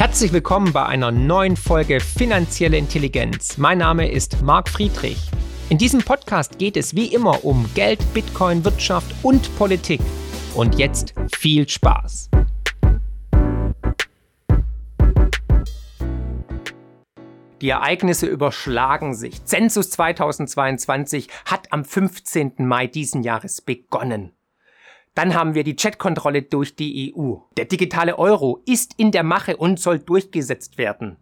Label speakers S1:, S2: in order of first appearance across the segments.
S1: Herzlich willkommen bei einer neuen Folge Finanzielle Intelligenz. Mein Name ist Marc Friedrich. In diesem Podcast geht es wie immer um Geld, Bitcoin, Wirtschaft und Politik. Und jetzt viel Spaß. Die Ereignisse überschlagen sich. Zensus 2022 hat am 15. Mai diesen Jahres begonnen. Dann haben wir die Chatkontrolle durch die EU. Der digitale Euro ist in der Mache und soll durchgesetzt werden.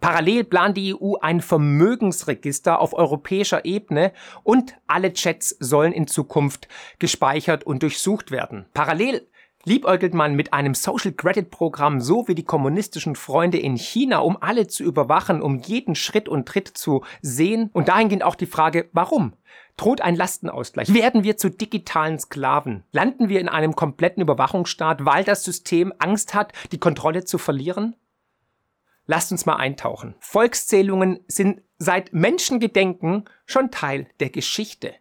S1: Parallel plant die EU ein Vermögensregister auf europäischer Ebene und alle Chats sollen in Zukunft gespeichert und durchsucht werden. Parallel liebäugelt man mit einem Social Credit Programm so wie die kommunistischen Freunde in China, um alle zu überwachen, um jeden Schritt und Tritt zu sehen. Und dahingehend auch die Frage, warum? Droht ein Lastenausgleich? Werden wir zu digitalen Sklaven? Landen wir in einem kompletten Überwachungsstaat, weil das System Angst hat, die Kontrolle zu verlieren? Lasst uns mal eintauchen. Volkszählungen sind seit Menschengedenken schon Teil der Geschichte.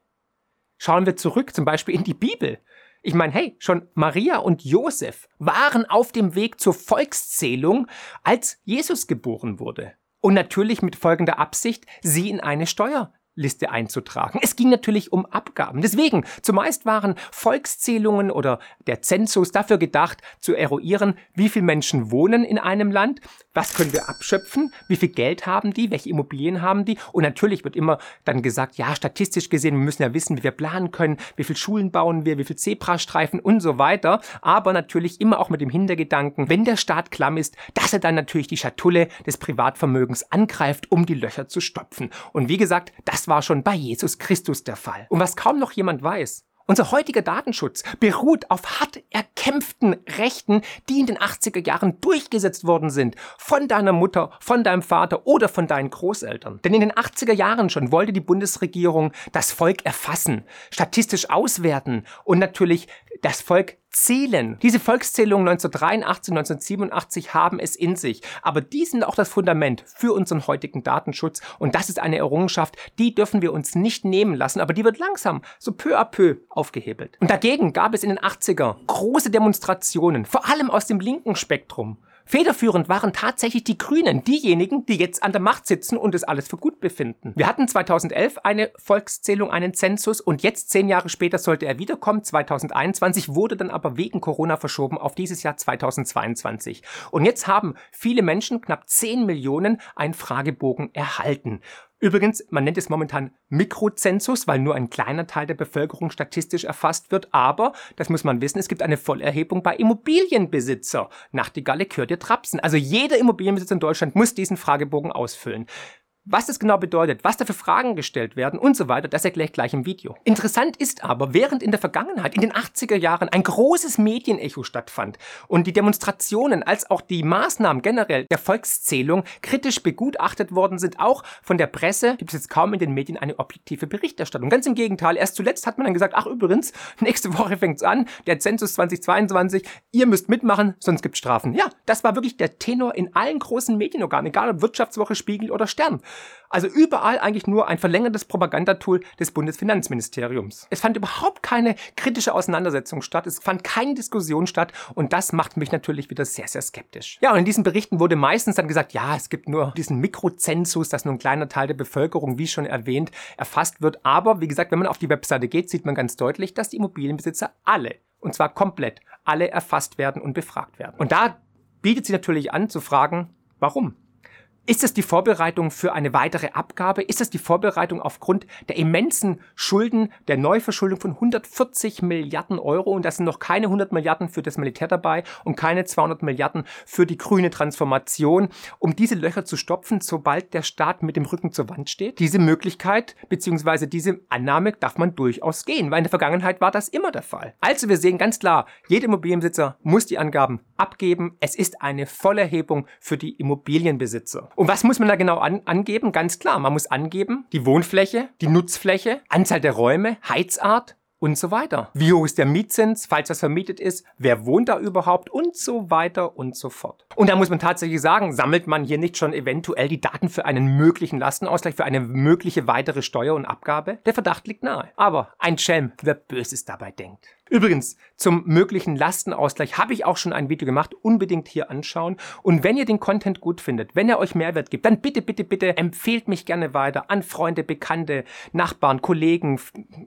S1: Schauen wir zurück zum Beispiel in die Bibel. Ich meine, hey, schon Maria und Josef waren auf dem Weg zur Volkszählung, als Jesus geboren wurde. Und natürlich mit folgender Absicht, sie in eine Steuer Liste einzutragen. Es ging natürlich um Abgaben. Deswegen, zumeist waren Volkszählungen oder der Zensus dafür gedacht, zu eruieren, wie viele Menschen wohnen in einem Land, was können wir abschöpfen, wie viel Geld haben die, welche Immobilien haben die. Und natürlich wird immer dann gesagt, ja, statistisch gesehen, wir müssen ja wissen, wie wir planen können, wie viele Schulen bauen wir, wie viele Zebrastreifen und so weiter. Aber natürlich immer auch mit dem Hintergedanken, wenn der Staat klamm ist, dass er dann natürlich die Schatulle des Privatvermögens angreift, um die Löcher zu stopfen. Und wie gesagt, das war schon bei Jesus Christus der Fall. Und was kaum noch jemand weiß, unser heutiger Datenschutz beruht auf hart erkämpften Rechten, die in den 80er Jahren durchgesetzt worden sind. Von deiner Mutter, von deinem Vater oder von deinen Großeltern. Denn in den 80er Jahren schon wollte die Bundesregierung das Volk erfassen, statistisch auswerten und natürlich das Volk zählen. Diese Volkszählungen 1983, 1987 haben es in sich. Aber die sind auch das Fundament für unseren heutigen Datenschutz. Und das ist eine Errungenschaft, die dürfen wir uns nicht nehmen lassen. Aber die wird langsam, so peu à peu aufgehebelt. Und dagegen gab es in den 80er große Demonstrationen, vor allem aus dem linken Spektrum. Federführend waren tatsächlich die Grünen, diejenigen, die jetzt an der Macht sitzen und es alles für gut befinden. Wir hatten 2011 eine Volkszählung, einen Zensus und jetzt zehn Jahre später sollte er wiederkommen. 2021 wurde dann aber wegen Corona verschoben auf dieses Jahr 2022. Und jetzt haben viele Menschen, knapp 10 Millionen, einen Fragebogen erhalten. Übrigens, man nennt es momentan Mikrozensus, weil nur ein kleiner Teil der Bevölkerung statistisch erfasst wird. Aber, das muss man wissen, es gibt eine Vollerhebung bei Immobilienbesitzer. Nachtigalle gehört ihr Trapsen. Also jeder Immobilienbesitzer in Deutschland muss diesen Fragebogen ausfüllen. Was das genau bedeutet, was da für Fragen gestellt werden und so weiter, das erkläre ich gleich im Video. Interessant ist aber, während in der Vergangenheit, in den 80er Jahren, ein großes Medienecho stattfand und die Demonstrationen als auch die Maßnahmen generell der Volkszählung kritisch begutachtet worden sind, auch von der Presse, gibt es jetzt kaum in den Medien eine objektive Berichterstattung. Ganz im Gegenteil, erst zuletzt hat man dann gesagt, ach übrigens, nächste Woche fängt's an, der Zensus 2022, ihr müsst mitmachen, sonst gibt's Strafen. Ja, das war wirklich der Tenor in allen großen Medienorganen, egal ob Wirtschaftswoche, Spiegel oder Stern. Also überall eigentlich nur ein verlängertes Propagandatool des Bundesfinanzministeriums. Es fand überhaupt keine kritische Auseinandersetzung statt, es fand keine Diskussion statt und das macht mich natürlich wieder sehr, sehr skeptisch. Ja, und in diesen Berichten wurde meistens dann gesagt, ja, es gibt nur diesen Mikrozensus, dass nur ein kleiner Teil der Bevölkerung, wie schon erwähnt, erfasst wird. Aber wie gesagt, wenn man auf die Webseite geht, sieht man ganz deutlich, dass die Immobilienbesitzer alle, und zwar komplett, alle erfasst werden und befragt werden. Und da bietet sich natürlich an zu fragen, warum? Ist es die Vorbereitung für eine weitere Abgabe? Ist es die Vorbereitung aufgrund der immensen Schulden, der Neuverschuldung von 140 Milliarden Euro? Und da sind noch keine 100 Milliarden für das Militär dabei und keine 200 Milliarden für die grüne Transformation, um diese Löcher zu stopfen, sobald der Staat mit dem Rücken zur Wand steht? Diese Möglichkeit bzw. diese Annahme darf man durchaus gehen, weil in der Vergangenheit war das immer der Fall. Also wir sehen ganz klar, jeder Immobilienbesitzer muss die Angaben abgeben. Es ist eine Vollerhebung für die Immobilienbesitzer. Und was muss man da genau an, angeben? Ganz klar, man muss angeben die Wohnfläche, die Nutzfläche, Anzahl der Räume, Heizart, und so weiter. Wie hoch ist der Mietzins, falls das vermietet ist? Wer wohnt da überhaupt? Und so weiter und so fort. Und da muss man tatsächlich sagen, sammelt man hier nicht schon eventuell die Daten für einen möglichen Lastenausgleich, für eine mögliche weitere Steuer und Abgabe? Der Verdacht liegt nahe. Aber ein Schelm, wer Böses dabei denkt. Übrigens, zum möglichen Lastenausgleich habe ich auch schon ein Video gemacht. Unbedingt hier anschauen. Und wenn ihr den Content gut findet, wenn er euch Mehrwert gibt, dann bitte, bitte, bitte empfehlt mich gerne weiter an Freunde, Bekannte, Nachbarn, Kollegen,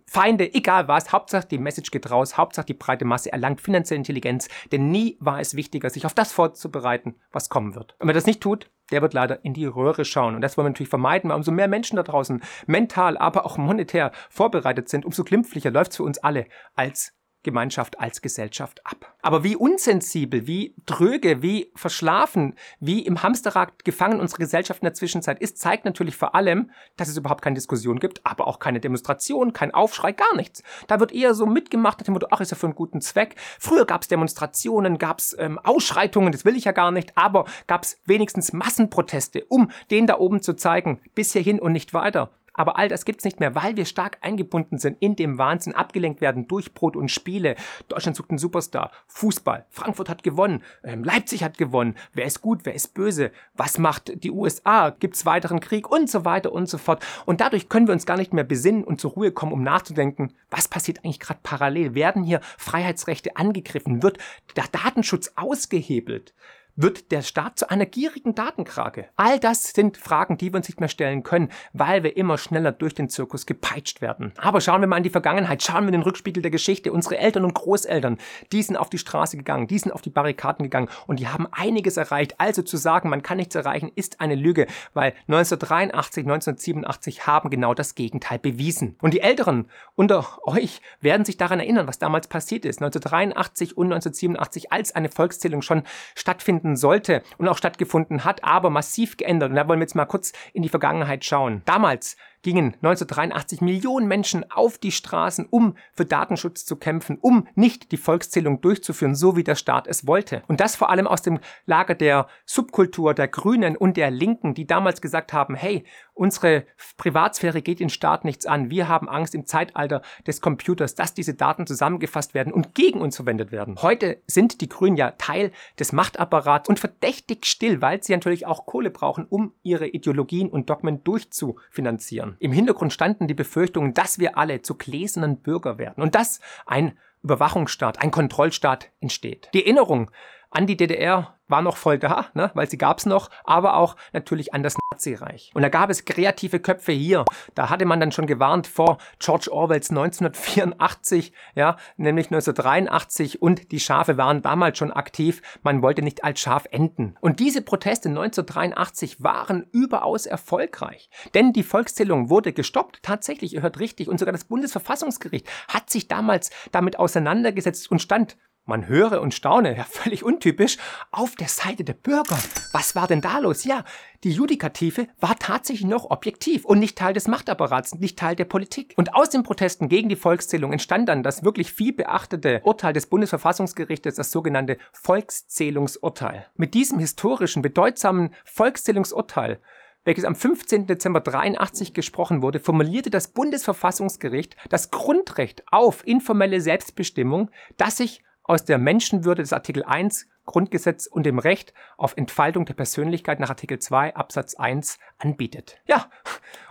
S1: Feinde, egal was. Hauptsache die Message geht raus. Hauptsache die breite Masse erlangt finanzielle Intelligenz. Denn nie war es wichtiger, sich auf das vorzubereiten, was kommen wird. Wenn man das nicht tut, der wird leider in die Röhre schauen. Und das wollen wir natürlich vermeiden, weil umso mehr Menschen da draußen mental, aber auch monetär vorbereitet sind, umso glimpflicher läuft es für uns alle als Gemeinschaft als Gesellschaft ab. Aber wie unsensibel, wie tröge, wie verschlafen, wie im Hamsterrad gefangen unsere Gesellschaft in der Zwischenzeit ist, zeigt natürlich vor allem, dass es überhaupt keine Diskussion gibt, aber auch keine Demonstration, kein Aufschrei, gar nichts. Da wird eher so mitgemacht nach dem Motto, ach, ist ja für einen guten Zweck. Früher gab es Demonstrationen, gab es ähm, Ausschreitungen, das will ich ja gar nicht, aber gab es wenigstens Massenproteste, um den da oben zu zeigen, bis hierhin und nicht weiter. Aber all das gibt's nicht mehr, weil wir stark eingebunden sind in dem Wahnsinn, abgelenkt werden durch Brot und Spiele. Deutschland sucht einen Superstar. Fußball. Frankfurt hat gewonnen. Ähm, Leipzig hat gewonnen. Wer ist gut? Wer ist böse? Was macht die USA? Gibt's weiteren Krieg? Und so weiter und so fort. Und dadurch können wir uns gar nicht mehr besinnen und zur Ruhe kommen, um nachzudenken, was passiert eigentlich gerade parallel? Werden hier Freiheitsrechte angegriffen? Wird der Datenschutz ausgehebelt? Wird der Staat zu einer gierigen Datenkrake? All das sind Fragen, die wir uns nicht mehr stellen können, weil wir immer schneller durch den Zirkus gepeitscht werden. Aber schauen wir mal in die Vergangenheit, schauen wir in den Rückspiegel der Geschichte. Unsere Eltern und Großeltern, die sind auf die Straße gegangen, die sind auf die Barrikaden gegangen und die haben einiges erreicht. Also zu sagen, man kann nichts erreichen, ist eine Lüge, weil 1983, 1987 haben genau das Gegenteil bewiesen. Und die Älteren unter euch werden sich daran erinnern, was damals passiert ist. 1983 und 1987, als eine Volkszählung schon stattfinden stattfinden sollte und auch stattgefunden hat, aber massiv geändert. Und da wollen wir jetzt mal kurz in die Vergangenheit schauen. Damals gingen 1983 Millionen Menschen auf die Straßen, um für Datenschutz zu kämpfen, um nicht die Volkszählung durchzuführen, so wie der Staat es wollte. Und das vor allem aus dem Lager der Subkultur, der Grünen und der Linken, die damals gesagt haben, hey, unsere Privatsphäre geht den Staat nichts an. Wir haben Angst im Zeitalter des Computers, dass diese Daten zusammengefasst werden und gegen uns verwendet werden. Heute sind die Grünen ja Teil des Machtapparats und verdächtig still, weil sie natürlich auch Kohle brauchen, um ihre Ideologien und Dogmen durchzufinanzieren. Im Hintergrund standen die Befürchtungen, dass wir alle zu gläsernen Bürger werden und dass ein Überwachungsstaat, ein Kontrollstaat entsteht. Die Erinnerung an die DDR war noch voll da, ne, weil sie gab's noch, aber auch natürlich an das Nazireich. Und da gab es kreative Köpfe hier. Da hatte man dann schon gewarnt vor George Orwells 1984, ja, nämlich 1983 und die Schafe waren damals schon aktiv. Man wollte nicht als Schaf enden. Und diese Proteste 1983 waren überaus erfolgreich, denn die Volkszählung wurde gestoppt. Tatsächlich, ihr hört richtig, und sogar das Bundesverfassungsgericht hat sich damals damit auseinandergesetzt und stand man höre und staune, ja völlig untypisch, auf der Seite der Bürger. Was war denn da los? Ja, die Judikative war tatsächlich noch objektiv und nicht Teil des Machtapparats, nicht Teil der Politik. Und aus den Protesten gegen die Volkszählung entstand dann das wirklich viel beachtete Urteil des Bundesverfassungsgerichtes, das sogenannte Volkszählungsurteil. Mit diesem historischen, bedeutsamen Volkszählungsurteil welches am 15. Dezember 83 gesprochen wurde, formulierte das Bundesverfassungsgericht das Grundrecht auf informelle Selbstbestimmung, das sich aus der Menschenwürde des Artikel 1 Grundgesetz und dem Recht auf Entfaltung der Persönlichkeit nach Artikel 2 Absatz 1 anbietet. Ja,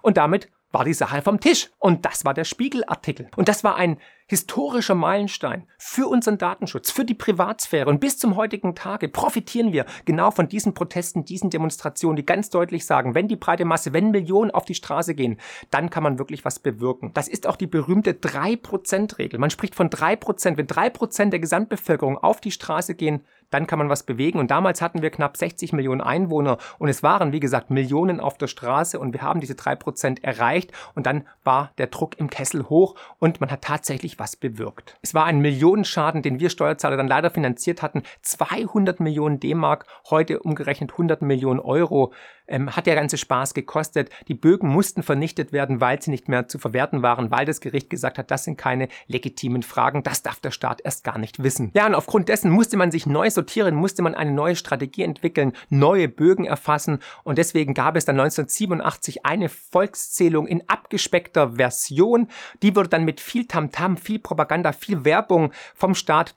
S1: und damit war die Sache vom Tisch. Und das war der Spiegelartikel. Und das war ein historischer Meilenstein für unseren Datenschutz, für die Privatsphäre. Und bis zum heutigen Tage profitieren wir genau von diesen Protesten, diesen Demonstrationen, die ganz deutlich sagen, wenn die breite Masse, wenn Millionen auf die Straße gehen, dann kann man wirklich was bewirken. Das ist auch die berühmte 3%-Regel. Man spricht von 3%. Wenn 3% der Gesamtbevölkerung auf die Straße gehen, dann kann man was bewegen. Und damals hatten wir knapp 60 Millionen Einwohner und es waren, wie gesagt, Millionen auf der Straße und wir haben diese 3% erreicht und dann war der Druck im Kessel hoch und man hat tatsächlich was bewirkt. Es war ein Millionenschaden, den wir Steuerzahler dann leider finanziert hatten. 200 Millionen D-Mark, heute umgerechnet 100 Millionen Euro. Ähm, hat der ganze Spaß gekostet. Die Bögen mussten vernichtet werden, weil sie nicht mehr zu verwerten waren, weil das Gericht gesagt hat, das sind keine legitimen Fragen. Das darf der Staat erst gar nicht wissen. Ja, und aufgrund dessen musste man sich neu sortieren, musste man eine neue Strategie entwickeln, neue Bögen erfassen. Und deswegen gab es dann 1987 eine Volkszählung in abgespeckter Version. Die wurde dann mit viel Tamtam, -Tam, viel Propaganda, viel Werbung vom Staat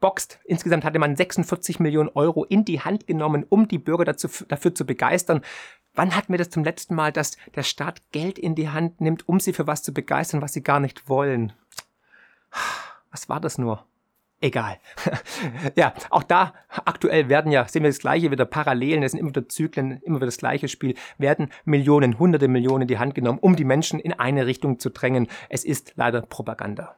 S1: durchgeboxt. Insgesamt hatte man 46 Millionen Euro in die Hand genommen, um die Bürger dazu, dafür zu begeistern. Wann hatten wir das zum letzten Mal, dass der Staat Geld in die Hand nimmt, um sie für was zu begeistern, was sie gar nicht wollen? Was war das nur? Egal. ja, auch da aktuell werden ja, sehen wir das gleiche wieder Parallelen, es sind immer wieder Zyklen, immer wieder das gleiche Spiel, werden Millionen, hunderte Millionen in die Hand genommen, um die Menschen in eine Richtung zu drängen. Es ist leider Propaganda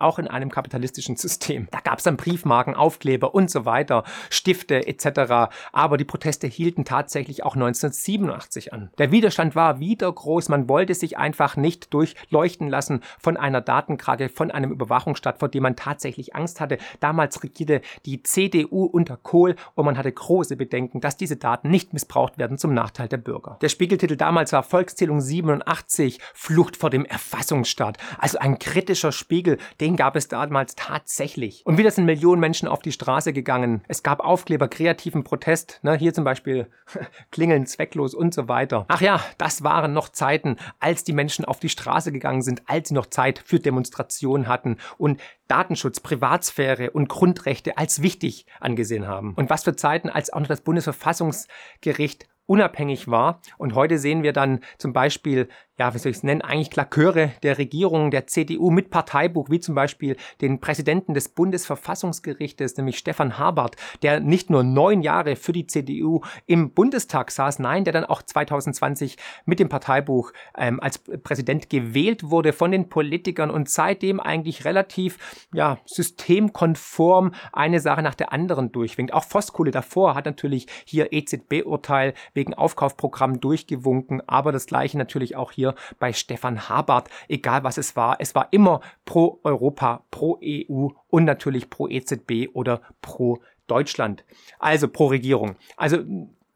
S1: auch in einem kapitalistischen System. Da gab es dann Briefmarken, Aufkleber und so weiter, Stifte etc. Aber die Proteste hielten tatsächlich auch 1987 an. Der Widerstand war wieder groß. Man wollte sich einfach nicht durchleuchten lassen von einer Datenkrake, von einem Überwachungsstaat, vor dem man tatsächlich Angst hatte. Damals regierte die CDU unter Kohl und man hatte große Bedenken, dass diese Daten nicht missbraucht werden zum Nachteil der Bürger. Der Spiegeltitel damals war Volkszählung 87, Flucht vor dem Erfassungsstaat. Also ein kritischer Spiegel, den den gab es damals tatsächlich. Und wieder sind Millionen Menschen auf die Straße gegangen. Es gab Aufkleber, kreativen Protest. Ne, hier zum Beispiel Klingeln zwecklos und so weiter. Ach ja, das waren noch Zeiten, als die Menschen auf die Straße gegangen sind, als sie noch Zeit für Demonstrationen hatten und Datenschutz, Privatsphäre und Grundrechte als wichtig angesehen haben. Und was für Zeiten, als auch noch das Bundesverfassungsgericht unabhängig war. Und heute sehen wir dann zum Beispiel ja, wie soll ich es nennen, eigentlich Klaköre der Regierung, der CDU mit Parteibuch, wie zum Beispiel den Präsidenten des Bundesverfassungsgerichtes, nämlich Stefan Habart, der nicht nur neun Jahre für die CDU im Bundestag saß, nein, der dann auch 2020 mit dem Parteibuch ähm, als Präsident gewählt wurde von den Politikern und seitdem eigentlich relativ ja, systemkonform eine Sache nach der anderen durchwinkt. Auch Voskuhle davor hat natürlich hier EZB-Urteil wegen Aufkaufprogramm durchgewunken, aber das gleiche natürlich auch hier hier bei Stefan Habart, egal was es war. Es war immer pro Europa, pro EU und natürlich pro EZB oder pro Deutschland. Also pro Regierung. Also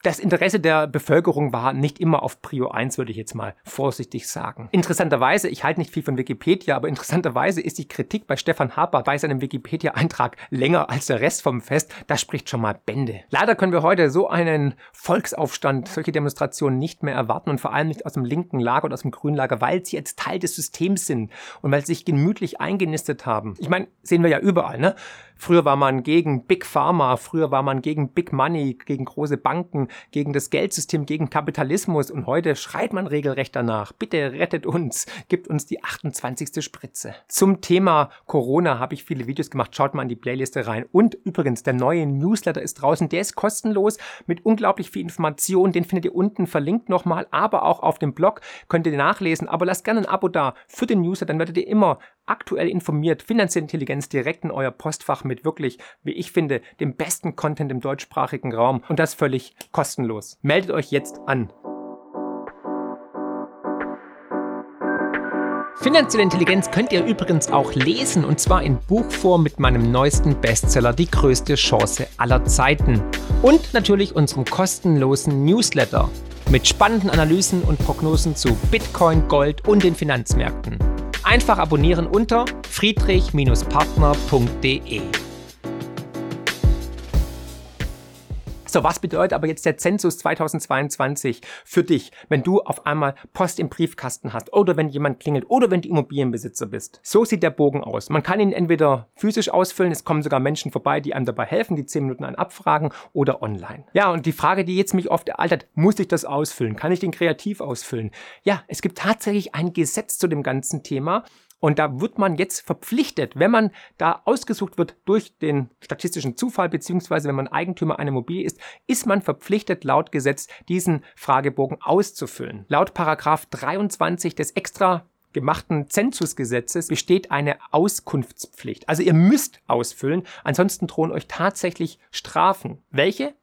S1: das Interesse der Bevölkerung war nicht immer auf Prio 1, würde ich jetzt mal vorsichtig sagen. Interessanterweise, ich halte nicht viel von Wikipedia, aber interessanterweise ist die Kritik bei Stefan Harper bei seinem Wikipedia-Eintrag länger als der Rest vom Fest. Das spricht schon mal Bände. Leider können wir heute so einen Volksaufstand, solche Demonstrationen nicht mehr erwarten und vor allem nicht aus dem linken Lager oder aus dem grünen Lager, weil sie jetzt Teil des Systems sind und weil sie sich gemütlich eingenistet haben. Ich meine, sehen wir ja überall, ne? Früher war man gegen Big Pharma, früher war man gegen Big Money, gegen große Banken, gegen das Geldsystem, gegen Kapitalismus und heute schreit man regelrecht danach. Bitte rettet uns, gibt uns die 28. Spritze. Zum Thema Corona habe ich viele Videos gemacht, schaut mal in die Playliste rein. Und übrigens, der neue Newsletter ist draußen, der ist kostenlos mit unglaublich viel Information, den findet ihr unten verlinkt nochmal, aber auch auf dem Blog könnt ihr nachlesen. Aber lasst gerne ein Abo da für den Newsletter, dann werdet ihr immer aktuell informiert, finanzielle Intelligenz direkt in euer Postfach mit wirklich, wie ich finde, dem besten Content im deutschsprachigen Raum und das völlig kostenlos. Meldet euch jetzt an. Finanzielle Intelligenz könnt ihr übrigens auch lesen und zwar in Buchform mit meinem neuesten Bestseller Die größte Chance aller Zeiten und natürlich unserem kostenlosen Newsletter mit spannenden Analysen und Prognosen zu Bitcoin, Gold und den Finanzmärkten. Einfach abonnieren unter friedrich-partner.de. So, was bedeutet aber jetzt der Zensus 2022 für dich, wenn du auf einmal Post im Briefkasten hast oder wenn jemand klingelt oder wenn du Immobilienbesitzer bist? So sieht der Bogen aus. Man kann ihn entweder physisch ausfüllen, es kommen sogar Menschen vorbei, die einem dabei helfen, die 10 Minuten einen abfragen oder online. Ja, und die Frage, die jetzt mich oft ereilt muss ich das ausfüllen? Kann ich den kreativ ausfüllen? Ja, es gibt tatsächlich ein Gesetz zu dem ganzen Thema und da wird man jetzt verpflichtet, wenn man da ausgesucht wird durch den statistischen Zufall, beziehungsweise wenn man Eigentümer einer Immobilie ist, ist man verpflichtet, laut Gesetz diesen Fragebogen auszufüllen. Laut Paragraph 23 des extra gemachten Zensusgesetzes besteht eine Auskunftspflicht. Also ihr müsst ausfüllen, ansonsten drohen euch tatsächlich Strafen. Welche?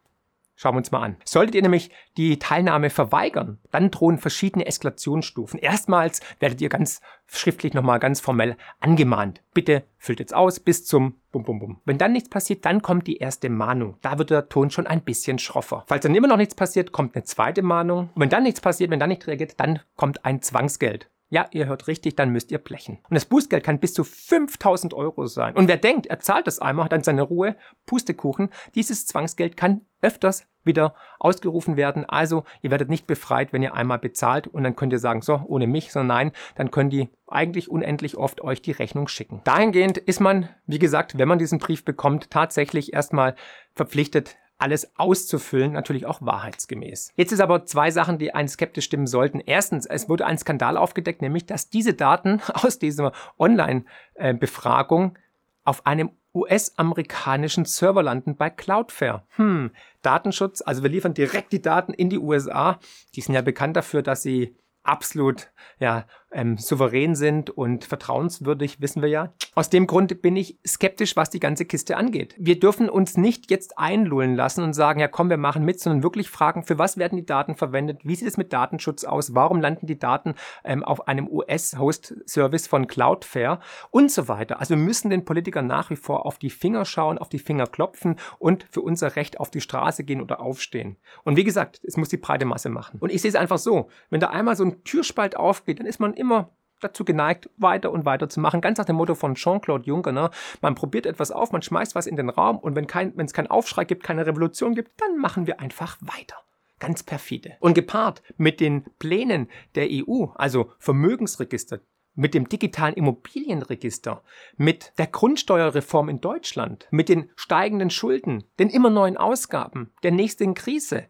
S1: Schauen wir uns mal an. Solltet ihr nämlich die Teilnahme verweigern, dann drohen verschiedene Eskalationsstufen. Erstmals werdet ihr ganz schriftlich nochmal ganz formell angemahnt. Bitte füllt jetzt aus bis zum Bum Bum Bum. Wenn dann nichts passiert, dann kommt die erste Mahnung. Da wird der Ton schon ein bisschen schroffer. Falls dann immer noch nichts passiert, kommt eine zweite Mahnung. Und wenn dann nichts passiert, wenn dann nicht reagiert, dann kommt ein Zwangsgeld. Ja, ihr hört richtig, dann müsst ihr blechen. Und das Bußgeld kann bis zu 5000 Euro sein. Und wer denkt, er zahlt das einmal, hat dann seine Ruhe, Pustekuchen, dieses Zwangsgeld kann öfters wieder ausgerufen werden. Also ihr werdet nicht befreit, wenn ihr einmal bezahlt und dann könnt ihr sagen, so, ohne mich, sondern nein, dann können die eigentlich unendlich oft euch die Rechnung schicken. Dahingehend ist man, wie gesagt, wenn man diesen Brief bekommt, tatsächlich erstmal verpflichtet, alles auszufüllen, natürlich auch wahrheitsgemäß. Jetzt ist aber zwei Sachen, die einen skeptisch stimmen sollten. Erstens, es wurde ein Skandal aufgedeckt, nämlich, dass diese Daten aus dieser Online-Befragung auf einem US-amerikanischen Server landen bei Cloudflare. Hm, Datenschutz, also wir liefern direkt die Daten in die USA. Die sind ja bekannt dafür, dass sie absolut ja, ähm, souverän sind und vertrauenswürdig, wissen wir ja. Aus dem Grund bin ich skeptisch, was die ganze Kiste angeht. Wir dürfen uns nicht jetzt einlullen lassen und sagen, ja komm, wir machen mit, sondern wirklich fragen, für was werden die Daten verwendet, wie sieht es mit Datenschutz aus, warum landen die Daten ähm, auf einem US-Host-Service von Cloudflare und so weiter. Also wir müssen den Politikern nach wie vor auf die Finger schauen, auf die Finger klopfen und für unser Recht auf die Straße gehen oder aufstehen. Und wie gesagt, es muss die breite Masse machen. Und ich sehe es einfach so, wenn da einmal so ein Türspalt aufgeht, dann ist man immer dazu geneigt, weiter und weiter zu machen. Ganz nach dem Motto von Jean-Claude Juncker, ne? Man probiert etwas auf, man schmeißt was in den Raum und wenn kein, es keinen Aufschrei gibt, keine Revolution gibt, dann machen wir einfach weiter. Ganz perfide. Und gepaart mit den Plänen der EU, also Vermögensregister, mit dem digitalen Immobilienregister, mit der Grundsteuerreform in Deutschland, mit den steigenden Schulden, den immer neuen Ausgaben, der nächsten Krise,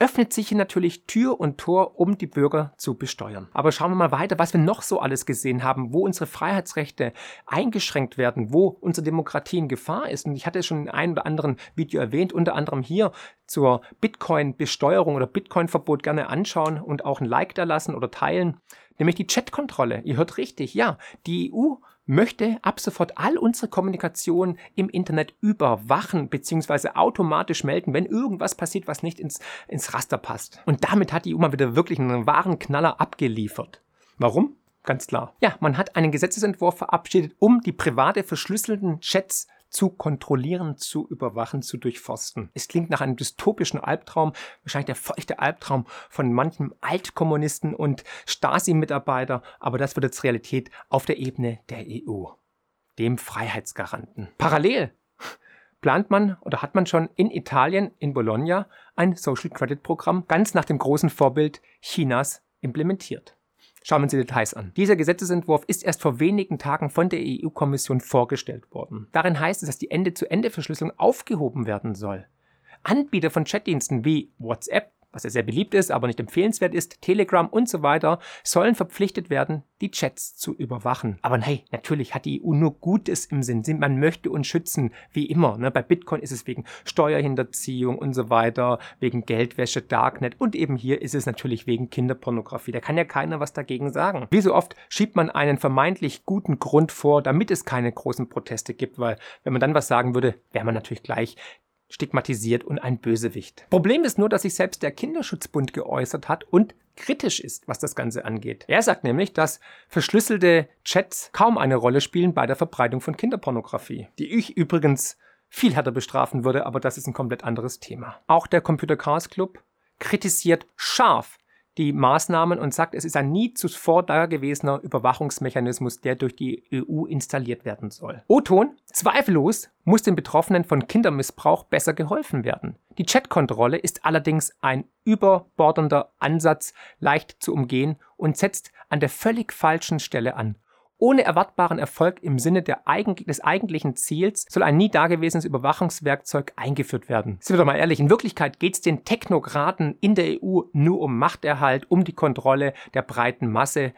S1: öffnet sich hier natürlich Tür und Tor, um die Bürger zu besteuern. Aber schauen wir mal weiter, was wir noch so alles gesehen haben, wo unsere Freiheitsrechte eingeschränkt werden, wo unsere Demokratie in Gefahr ist. Und ich hatte es schon in einem oder anderen Video erwähnt, unter anderem hier zur Bitcoin-Besteuerung oder Bitcoin-Verbot gerne anschauen und auch ein Like da lassen oder teilen. Nämlich die Chatkontrolle. Ihr hört richtig, ja. Die EU möchte ab sofort all unsere Kommunikation im Internet überwachen bzw. automatisch melden, wenn irgendwas passiert, was nicht ins, ins Raster passt. Und damit hat die EU mal wieder wirklich einen wahren Knaller abgeliefert. Warum? Ganz klar. Ja, man hat einen Gesetzesentwurf verabschiedet, um die private verschlüsselten Chats zu kontrollieren, zu überwachen, zu durchforsten. Es klingt nach einem dystopischen Albtraum, wahrscheinlich der feuchte Albtraum von manchem Altkommunisten und Stasi-Mitarbeiter, aber das wird jetzt Realität auf der Ebene der EU, dem Freiheitsgaranten. Parallel plant man oder hat man schon in Italien, in Bologna, ein Social Credit Programm ganz nach dem großen Vorbild Chinas implementiert. Schauen wir uns die Details an. Dieser Gesetzesentwurf ist erst vor wenigen Tagen von der EU-Kommission vorgestellt worden. Darin heißt es, dass die Ende-zu-Ende-Verschlüsselung aufgehoben werden soll. Anbieter von Chatdiensten wie WhatsApp, was ja sehr beliebt ist, aber nicht empfehlenswert ist, Telegram und so weiter, sollen verpflichtet werden, die Chats zu überwachen. Aber hey, natürlich hat die EU nur Gutes im Sinn. Man möchte uns schützen, wie immer. Ne? Bei Bitcoin ist es wegen Steuerhinterziehung und so weiter, wegen Geldwäsche, Darknet und eben hier ist es natürlich wegen Kinderpornografie. Da kann ja keiner was dagegen sagen. Wie so oft schiebt man einen vermeintlich guten Grund vor, damit es keine großen Proteste gibt, weil wenn man dann was sagen würde, wäre man natürlich gleich stigmatisiert und ein Bösewicht. Problem ist nur, dass sich selbst der Kinderschutzbund geäußert hat und kritisch ist, was das Ganze angeht. Er sagt nämlich, dass verschlüsselte Chats kaum eine Rolle spielen bei der Verbreitung von Kinderpornografie, die ich übrigens viel härter bestrafen würde, aber das ist ein komplett anderes Thema. Auch der Computer Chaos Club kritisiert scharf die Maßnahmen und sagt, es ist ein nie zuvor dagewesener Überwachungsmechanismus, der durch die EU installiert werden soll. O-Ton, zweifellos muss den Betroffenen von Kindermissbrauch besser geholfen werden. Die Chatkontrolle ist allerdings ein überbordender Ansatz, leicht zu umgehen und setzt an der völlig falschen Stelle an. Ohne erwartbaren Erfolg im Sinne Eig des eigentlichen Ziels soll ein nie dagewesenes Überwachungswerkzeug eingeführt werden. Sind wir doch mal ehrlich, in Wirklichkeit geht es den Technokraten in der EU nur um Machterhalt, um die Kontrolle der breiten Masse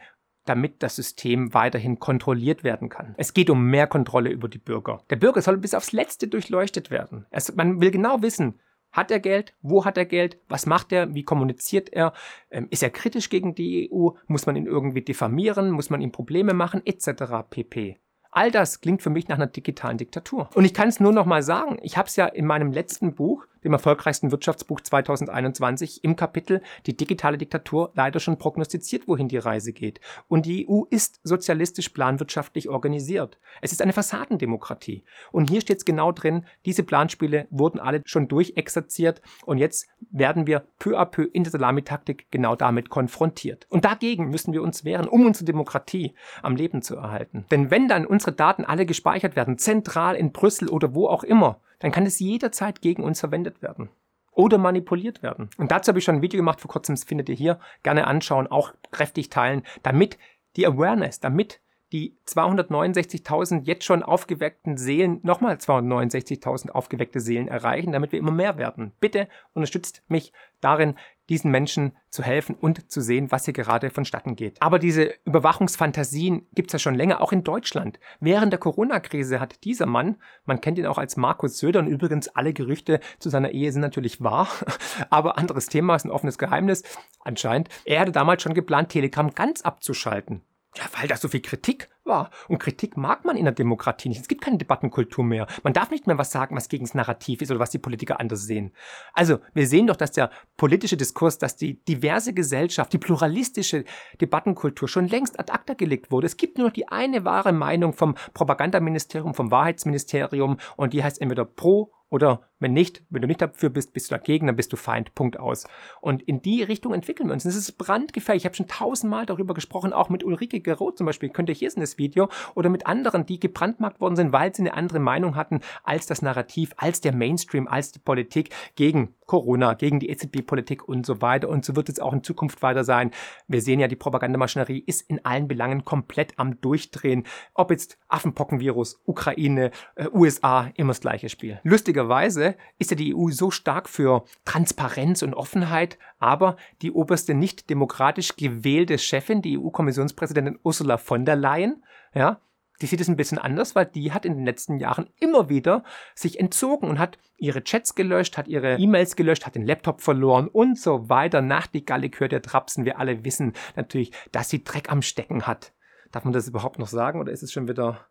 S1: damit das System weiterhin kontrolliert werden kann. Es geht um mehr Kontrolle über die Bürger. Der Bürger soll bis aufs Letzte durchleuchtet werden. Es, man will genau wissen, hat er Geld? Wo hat er Geld? Was macht er? Wie kommuniziert er? Ähm, ist er kritisch gegen die EU? Muss man ihn irgendwie diffamieren? Muss man ihm Probleme machen? Etc. pp. All das klingt für mich nach einer digitalen Diktatur. Und ich kann es nur noch mal sagen, ich habe es ja in meinem letzten Buch dem erfolgreichsten Wirtschaftsbuch 2021, im Kapitel Die digitale Diktatur leider schon prognostiziert, wohin die Reise geht. Und die EU ist sozialistisch planwirtschaftlich organisiert. Es ist eine Fassadendemokratie. Und hier steht es genau drin, diese Planspiele wurden alle schon durchexerziert und jetzt werden wir peu à peu in der Salamitaktik genau damit konfrontiert. Und dagegen müssen wir uns wehren, um unsere Demokratie am Leben zu erhalten. Denn wenn dann unsere Daten alle gespeichert werden, zentral in Brüssel oder wo auch immer, dann kann es jederzeit gegen uns verwendet werden oder manipuliert werden. Und dazu habe ich schon ein Video gemacht vor kurzem, das findet ihr hier. Gerne anschauen, auch kräftig teilen, damit die Awareness, damit die 269.000 jetzt schon aufgeweckten Seelen nochmal 269.000 aufgeweckte Seelen erreichen, damit wir immer mehr werden. Bitte unterstützt mich darin, diesen Menschen zu helfen und zu sehen, was hier gerade vonstatten geht. Aber diese Überwachungsfantasien gibt es ja schon länger, auch in Deutschland. Während der Corona-Krise hat dieser Mann, man kennt ihn auch als Markus Söder und übrigens alle Gerüchte zu seiner Ehe sind natürlich wahr, aber anderes Thema ist ein offenes Geheimnis anscheinend. Er hatte damals schon geplant, Telegram ganz abzuschalten. Ja, weil da so viel Kritik war. Und Kritik mag man in der Demokratie nicht. Es gibt keine Debattenkultur mehr. Man darf nicht mehr was sagen, was gegen das Narrativ ist oder was die Politiker anders sehen. Also, wir sehen doch, dass der politische Diskurs, dass die diverse Gesellschaft, die pluralistische Debattenkultur schon längst ad acta gelegt wurde. Es gibt nur noch die eine wahre Meinung vom Propagandaministerium, vom Wahrheitsministerium und die heißt entweder pro oder wenn nicht, wenn du nicht dafür bist, bist du dagegen, dann bist du Feind. Punkt aus. Und in die Richtung entwickeln wir uns. Es ist brandgefährlich. Ich habe schon tausendmal darüber gesprochen, auch mit Ulrike Gero zum Beispiel. Könnt ihr hier sehen, das Video. Oder mit anderen, die gebrandmarkt worden sind, weil sie eine andere Meinung hatten als das Narrativ, als der Mainstream, als die Politik gegen Corona, gegen die EZB-Politik und so weiter. Und so wird es auch in Zukunft weiter sein. Wir sehen ja, die Propagandamaschinerie ist in allen Belangen komplett am Durchdrehen. Ob jetzt Affenpockenvirus, Ukraine, äh, USA, immer das gleiche Spiel. Lustigerweise ist ja die EU so stark für Transparenz und Offenheit, aber die oberste nicht demokratisch gewählte Chefin, die EU-Kommissionspräsidentin Ursula von der Leyen, ja, die sieht es ein bisschen anders, weil die hat in den letzten Jahren immer wieder sich entzogen und hat ihre Chats gelöscht, hat ihre E-Mails gelöscht, hat den Laptop verloren und so weiter. Nach die Galle gehört der Trapsen. Wir alle wissen natürlich, dass sie Dreck am Stecken hat. Darf man das überhaupt noch sagen oder ist es schon wieder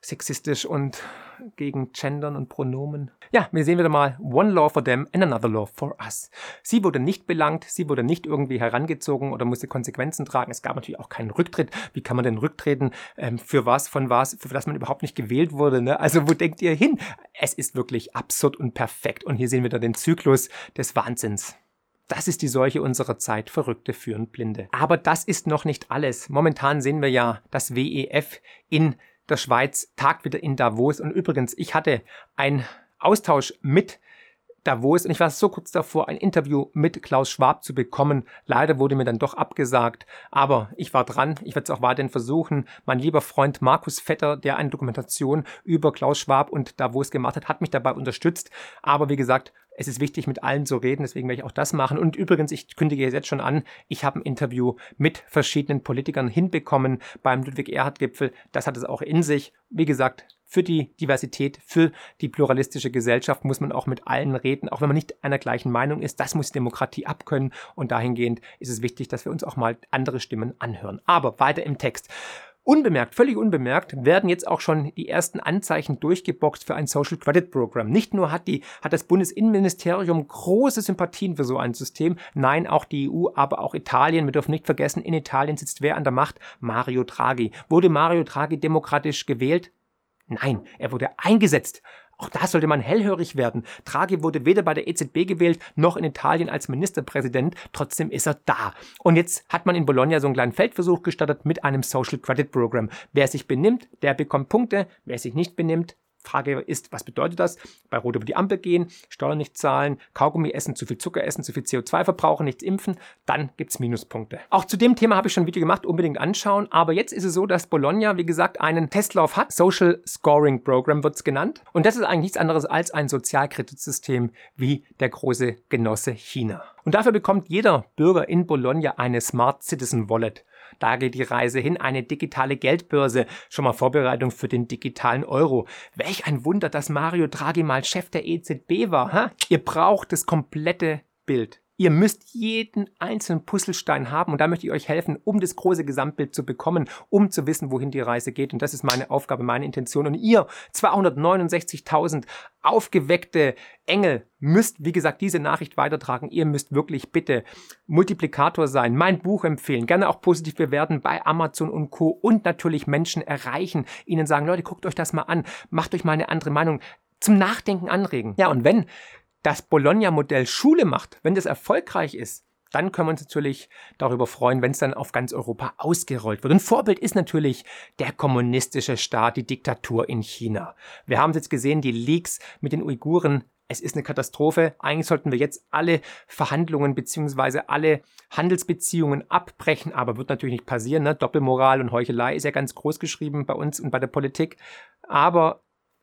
S1: sexistisch und gegen Gendern und Pronomen. Ja, wir sehen wieder mal One Law for them and another law for us. Sie wurde nicht belangt, sie wurde nicht irgendwie herangezogen oder musste Konsequenzen tragen. Es gab natürlich auch keinen Rücktritt. Wie kann man denn rücktreten? Ähm, für was, von was, für das man überhaupt nicht gewählt wurde? Ne? Also wo denkt ihr hin? Es ist wirklich absurd und perfekt. Und hier sehen wir wieder den Zyklus des Wahnsinns. Das ist die Seuche unserer Zeit. Verrückte führen Blinde. Aber das ist noch nicht alles. Momentan sehen wir ja das WEF in der Schweiz tagt wieder in Davos. Und übrigens, ich hatte einen Austausch mit Davos und ich war so kurz davor, ein Interview mit Klaus Schwab zu bekommen. Leider wurde mir dann doch abgesagt, aber ich war dran. Ich werde es auch weiterhin versuchen. Mein lieber Freund Markus Vetter, der eine Dokumentation über Klaus Schwab und Davos gemacht hat, hat mich dabei unterstützt. Aber wie gesagt, es ist wichtig, mit allen zu reden, deswegen werde ich auch das machen. Und übrigens, ich kündige jetzt schon an, ich habe ein Interview mit verschiedenen Politikern hinbekommen beim Ludwig-Erhard-Gipfel. Das hat es auch in sich. Wie gesagt, für die Diversität, für die pluralistische Gesellschaft muss man auch mit allen reden, auch wenn man nicht einer gleichen Meinung ist. Das muss Demokratie abkönnen und dahingehend ist es wichtig, dass wir uns auch mal andere Stimmen anhören. Aber weiter im Text. Unbemerkt, völlig unbemerkt, werden jetzt auch schon die ersten Anzeichen durchgeboxt für ein Social Credit Program. Nicht nur hat, die, hat das Bundesinnenministerium große Sympathien für so ein System, nein, auch die EU, aber auch Italien. Wir dürfen nicht vergessen, in Italien sitzt wer an der Macht? Mario Draghi. Wurde Mario Draghi demokratisch gewählt? Nein, er wurde eingesetzt auch da sollte man hellhörig werden. Draghi wurde weder bei der EZB gewählt, noch in Italien als Ministerpräsident. Trotzdem ist er da. Und jetzt hat man in Bologna so einen kleinen Feldversuch gestartet mit einem Social Credit Program. Wer sich benimmt, der bekommt Punkte. Wer sich nicht benimmt, Frage ist, was bedeutet das? Bei Rot über die Ampel gehen, Steuern nicht zahlen, Kaugummi essen, zu viel Zucker essen, zu viel CO2 verbrauchen, nichts impfen, dann gibt es Minuspunkte. Auch zu dem Thema habe ich schon ein Video gemacht, unbedingt anschauen. Aber jetzt ist es so, dass Bologna, wie gesagt, einen Testlauf hat. Social Scoring Program wird es genannt. Und das ist eigentlich nichts anderes als ein Sozialkreditsystem wie der große Genosse China. Und dafür bekommt jeder Bürger in Bologna eine Smart Citizen Wallet. Da geht die Reise hin, eine digitale Geldbörse. Schon mal Vorbereitung für den digitalen Euro. Welch ein Wunder, dass Mario Draghi mal Chef der EZB war. Ha? Ihr braucht das komplette Bild. Ihr müsst jeden einzelnen Puzzlestein haben und da möchte ich euch helfen, um das große Gesamtbild zu bekommen, um zu wissen, wohin die Reise geht. Und das ist meine Aufgabe, meine Intention. Und ihr, 269.000 aufgeweckte Engel, müsst, wie gesagt, diese Nachricht weitertragen. Ihr müsst wirklich bitte Multiplikator sein, mein Buch empfehlen, gerne auch positiv bewerten bei Amazon und Co. und natürlich Menschen erreichen, ihnen sagen, Leute, guckt euch das mal an, macht euch mal eine andere Meinung zum Nachdenken anregen. Ja, und wenn das Bologna-Modell Schule macht, wenn das erfolgreich ist, dann können wir uns natürlich darüber freuen, wenn es dann auf ganz Europa ausgerollt wird. Ein Vorbild ist natürlich der kommunistische Staat, die Diktatur in China. Wir haben es jetzt gesehen, die Leaks mit den Uiguren. Es ist eine Katastrophe. Eigentlich sollten wir jetzt alle Verhandlungen beziehungsweise alle Handelsbeziehungen abbrechen, aber wird natürlich nicht passieren. Ne? Doppelmoral und Heuchelei ist ja ganz groß geschrieben bei uns und bei der Politik. Aber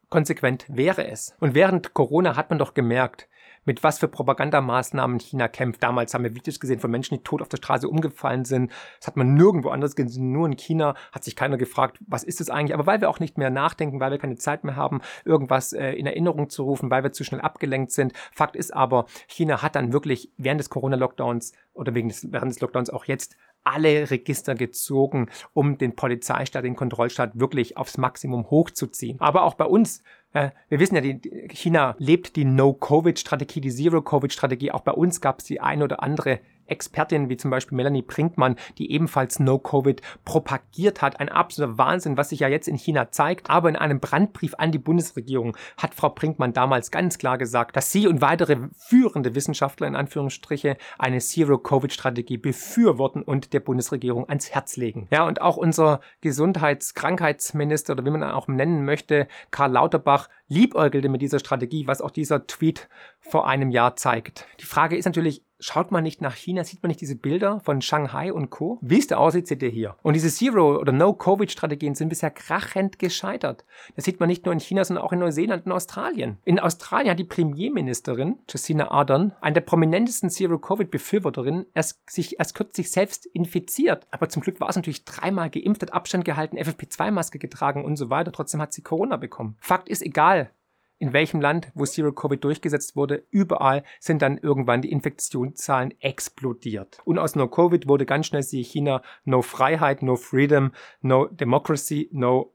S1: konsequent wäre es. Und während Corona hat man doch gemerkt, mit was für Propagandamaßnahmen China kämpft. Damals haben wir Videos gesehen von Menschen, die tot auf der Straße umgefallen sind. Das hat man nirgendwo anders gesehen, nur in China hat sich keiner gefragt, was ist das eigentlich? Aber weil wir auch nicht mehr nachdenken, weil wir keine Zeit mehr haben, irgendwas äh, in Erinnerung zu rufen, weil wir zu schnell abgelenkt sind. Fakt ist aber, China hat dann wirklich während des Corona-Lockdowns oder wegen des, während des Lockdowns auch jetzt alle Register gezogen, um den Polizeistaat, den Kontrollstaat wirklich aufs Maximum hochzuziehen. Aber auch bei uns äh, wir wissen ja, China lebt die No-Covid-Strategie, die Zero-Covid-Strategie. Auch bei uns gab es die ein oder andere Expertin, wie zum Beispiel Melanie Brinkmann, die ebenfalls No-Covid propagiert hat. Ein absoluter Wahnsinn, was sich ja jetzt in China zeigt. Aber in einem Brandbrief an die Bundesregierung hat Frau Brinkmann damals ganz klar gesagt, dass sie und weitere führende Wissenschaftler in Anführungsstriche eine Zero-Covid-Strategie befürworten und der Bundesregierung ans Herz legen. Ja, und auch unser Gesundheits-Krankheitsminister oder wie man auch nennen möchte, Karl Lauterbach, liebäugelte mit dieser Strategie, was auch dieser Tweet vor einem Jahr zeigt. Die Frage ist natürlich, schaut man nicht nach China, sieht man nicht diese Bilder von Shanghai und Co. Wie es da aussieht, seht ihr hier. Und diese Zero- oder No-Covid-Strategien sind bisher krachend gescheitert. Das sieht man nicht nur in China, sondern auch in Neuseeland und Australien. In Australien hat die Premierministerin Jacinda Ardern, eine der prominentesten Zero-Covid-Befürworterinnen, erst, sich erst kürzlich selbst infiziert. Aber zum Glück war es natürlich dreimal geimpft, hat Abstand gehalten, FFP2-Maske getragen und so weiter. Trotzdem hat sie Corona bekommen. Fakt ist, egal in welchem Land, wo Zero Covid durchgesetzt wurde, überall sind dann irgendwann die Infektionszahlen explodiert. Und aus No Covid wurde ganz schnell siehe China No Freiheit, No Freedom, No Democracy, No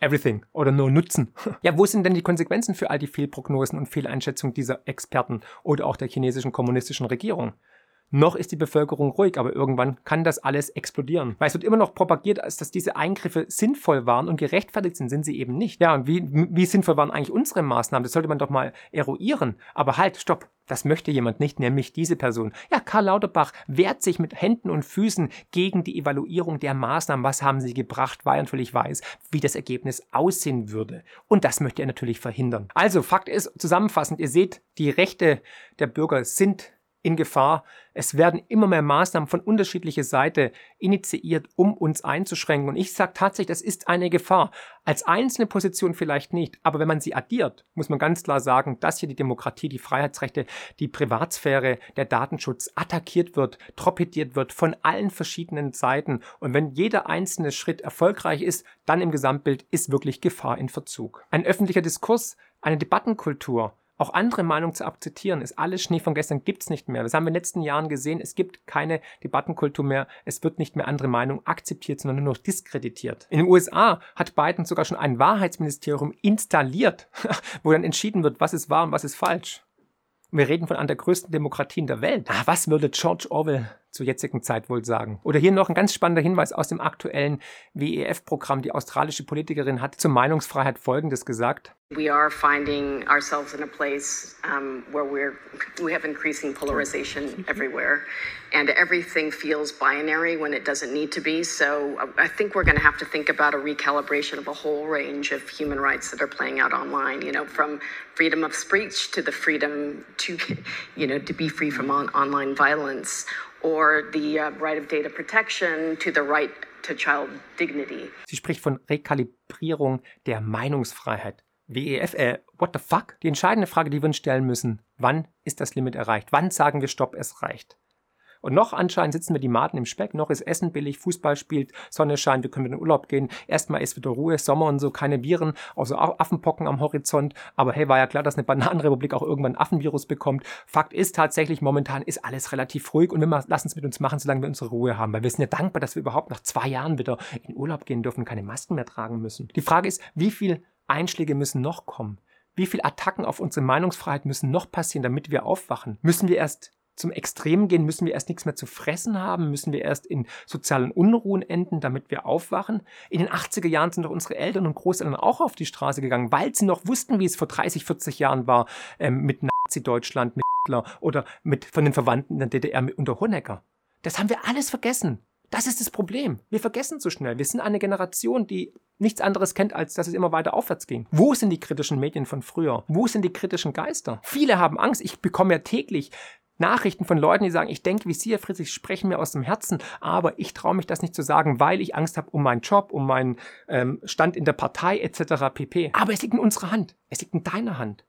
S1: Everything oder No Nutzen. Ja, wo sind denn die Konsequenzen für all die Fehlprognosen und Fehleinschätzungen dieser Experten oder auch der chinesischen kommunistischen Regierung? Noch ist die Bevölkerung ruhig, aber irgendwann kann das alles explodieren. Weil es wird immer noch propagiert, als dass diese Eingriffe sinnvoll waren und gerechtfertigt sind, sind sie eben nicht. Ja, und wie, wie sinnvoll waren eigentlich unsere Maßnahmen? Das sollte man doch mal eruieren. Aber halt, stopp. Das möchte jemand nicht, nämlich diese Person. Ja, Karl Lauterbach wehrt sich mit Händen und Füßen gegen die Evaluierung der Maßnahmen. Was haben sie gebracht, weil er natürlich weiß, wie das Ergebnis aussehen würde. Und das möchte er natürlich verhindern. Also, Fakt ist, zusammenfassend, ihr seht, die Rechte der Bürger sind in Gefahr. Es werden immer mehr Maßnahmen von unterschiedlicher Seite initiiert, um uns einzuschränken. Und ich sage tatsächlich, das ist eine Gefahr. Als einzelne Position vielleicht nicht, aber wenn man sie addiert, muss man ganz klar sagen, dass hier die Demokratie, die Freiheitsrechte, die Privatsphäre, der Datenschutz attackiert wird, torpediert wird von allen verschiedenen Seiten. Und wenn jeder einzelne Schritt erfolgreich ist, dann im Gesamtbild ist wirklich Gefahr in Verzug. Ein öffentlicher Diskurs, eine Debattenkultur, auch andere Meinungen zu akzeptieren, ist alles Schnee von gestern, gibt's nicht mehr. Das haben wir in den letzten Jahren gesehen. Es gibt keine Debattenkultur mehr. Es wird nicht mehr andere Meinungen akzeptiert, sondern nur noch diskreditiert. In den USA hat Biden sogar schon ein Wahrheitsministerium installiert, wo dann entschieden wird, was ist wahr und was ist falsch. Wir reden von einer der größten Demokratien der Welt. Ah, was würde George Orwell zur jetzigen Zeit wohl sagen? Oder hier noch ein ganz spannender Hinweis aus dem aktuellen WEF-Programm. Die australische Politikerin hat zur Meinungsfreiheit Folgendes gesagt.
S2: We are finding ourselves in a place um, where we're we have increasing polarization everywhere, and everything feels binary when it doesn't need to be. So uh, I think we're going to have to think about a recalibration of a whole range of human rights that are playing out online. You know, from freedom of speech to the freedom to, you know, to be free from on online violence, or the uh, right of data protection to the right to child dignity.
S1: Sie spricht von Rekalibrierung der Meinungsfreiheit. WEF, äh, what the fuck? Die entscheidende Frage, die wir uns stellen müssen, wann ist das Limit erreicht? Wann sagen wir Stopp, es reicht? Und noch anscheinend sitzen wir die Maten im Speck, noch ist Essen billig, Fußball spielt, Sonne scheint, wir können in den Urlaub gehen. Erstmal ist wieder Ruhe, Sommer und so, keine Viren, außer Affenpocken am Horizont. Aber hey, war ja klar, dass eine Bananenrepublik auch irgendwann Affenvirus bekommt. Fakt ist tatsächlich, momentan ist alles relativ ruhig und wir lassen es mit uns machen, solange wir unsere Ruhe haben. Weil wir sind ja dankbar, dass wir überhaupt nach zwei Jahren wieder in Urlaub gehen dürfen keine Masken mehr tragen müssen. Die Frage ist, wie viel Einschläge müssen noch kommen? Wie viele Attacken auf unsere Meinungsfreiheit müssen noch passieren, damit wir aufwachen? Müssen wir erst zum Extrem gehen? Müssen wir erst nichts mehr zu fressen haben? Müssen wir erst in sozialen Unruhen enden, damit wir aufwachen? In den 80er Jahren sind doch unsere Eltern und Großeltern auch auf die Straße gegangen, weil sie noch wussten, wie es vor 30, 40 Jahren war ähm, mit Nazi-Deutschland, mit Hitler oder mit, von den Verwandten in der DDR unter Honecker. Das haben wir alles vergessen. Das ist das Problem. Wir vergessen zu schnell. Wir sind eine Generation, die nichts anderes kennt, als dass es immer weiter aufwärts ging. Wo sind die kritischen Medien von früher? Wo sind die kritischen Geister? Viele haben Angst. Ich bekomme ja täglich Nachrichten von Leuten, die sagen, ich denke wie Sie, Herr Friedrich, sprechen mir aus dem Herzen, aber ich traue mich das nicht zu sagen, weil ich Angst habe um meinen Job, um meinen ähm, Stand in der Partei etc. pp. Aber es liegt in unserer Hand. Es liegt in deiner Hand.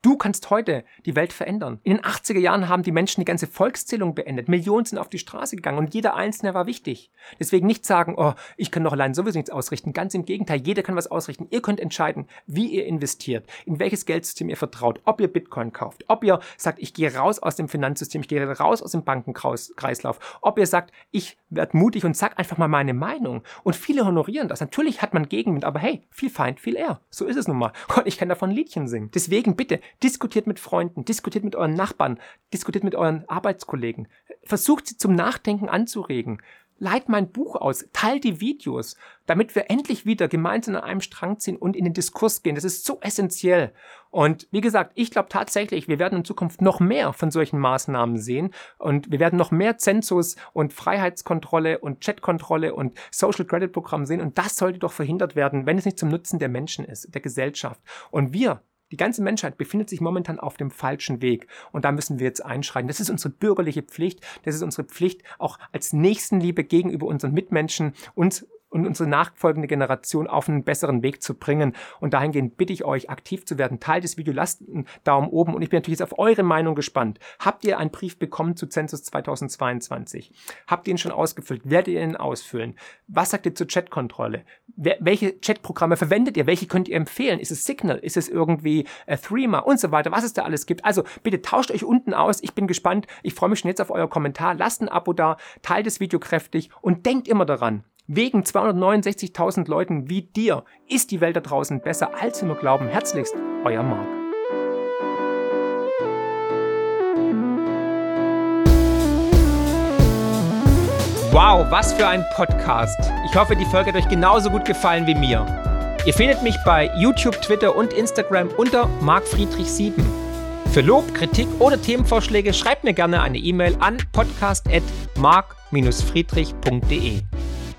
S1: Du kannst heute die Welt verändern. In den 80er Jahren haben die Menschen die ganze Volkszählung beendet. Millionen sind auf die Straße gegangen und jeder Einzelne war wichtig. Deswegen nicht sagen, oh, ich kann doch allein sowieso nichts ausrichten. Ganz im Gegenteil, jeder kann was ausrichten. Ihr könnt entscheiden, wie ihr investiert, in welches Geldsystem ihr vertraut, ob ihr Bitcoin kauft, ob ihr sagt, ich gehe raus aus dem Finanzsystem, ich gehe raus aus dem Bankenkreislauf, ob ihr sagt, ich werde mutig und sag einfach mal meine Meinung. Und viele honorieren das. Natürlich hat man Gegenwind, aber hey, viel Feind, viel eher. So ist es nun mal. Und ich kann davon Liedchen singen. Deswegen bitte, Diskutiert mit Freunden, diskutiert mit euren Nachbarn, diskutiert mit euren Arbeitskollegen. Versucht sie zum Nachdenken anzuregen. Leit mein Buch aus, teilt die Videos, damit wir endlich wieder gemeinsam an einem Strang ziehen und in den Diskurs gehen. Das ist so essentiell. Und wie gesagt, ich glaube tatsächlich, wir werden in Zukunft noch mehr von solchen Maßnahmen sehen und wir werden noch mehr Zensus und Freiheitskontrolle und Chatkontrolle und Social Credit Programm sehen und das sollte doch verhindert werden, wenn es nicht zum Nutzen der Menschen ist, der Gesellschaft. Und wir die ganze Menschheit befindet sich momentan auf dem falschen Weg. Und da müssen wir jetzt einschreiten. Das ist unsere bürgerliche Pflicht. Das ist unsere Pflicht, auch als Nächstenliebe gegenüber unseren Mitmenschen, uns und unsere nachfolgende Generation auf einen besseren Weg zu bringen. Und dahingehend bitte ich euch, aktiv zu werden. Teil des Videos, lasst einen Daumen oben und ich bin natürlich jetzt auf eure Meinung gespannt. Habt ihr einen Brief bekommen zu Census 2022? Habt ihr ihn schon ausgefüllt? Werdet ihr ihn ausfüllen? Was sagt ihr zur Chatkontrolle? Welche Chatprogramme verwendet ihr? Welche könnt ihr empfehlen? Ist es Signal? Ist es irgendwie äh, Threema und so weiter? Was es da alles gibt? Also bitte tauscht euch unten aus. Ich bin gespannt. Ich freue mich schon jetzt auf euer Kommentar. Lasst ein Abo da, teilt das Video kräftig und denkt immer daran, Wegen 269.000 Leuten wie dir ist die Welt da draußen besser, als wir nur glauben. Herzlichst, euer Marc. Wow, was für ein Podcast. Ich hoffe, die Folge hat euch genauso gut gefallen wie mir. Ihr findet mich bei YouTube, Twitter und Instagram unter markfriedrich7. Für Lob, Kritik oder Themenvorschläge schreibt mir gerne eine E-Mail an podcast.mark-friedrich.de.